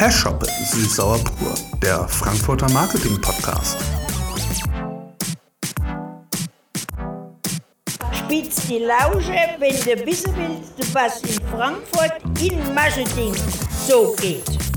Herr Schoppe, Süßsauer pur, der Frankfurter Marketing Podcast. Spitz die Lausche, wenn du wissen willst, was in Frankfurt in Marketing so geht.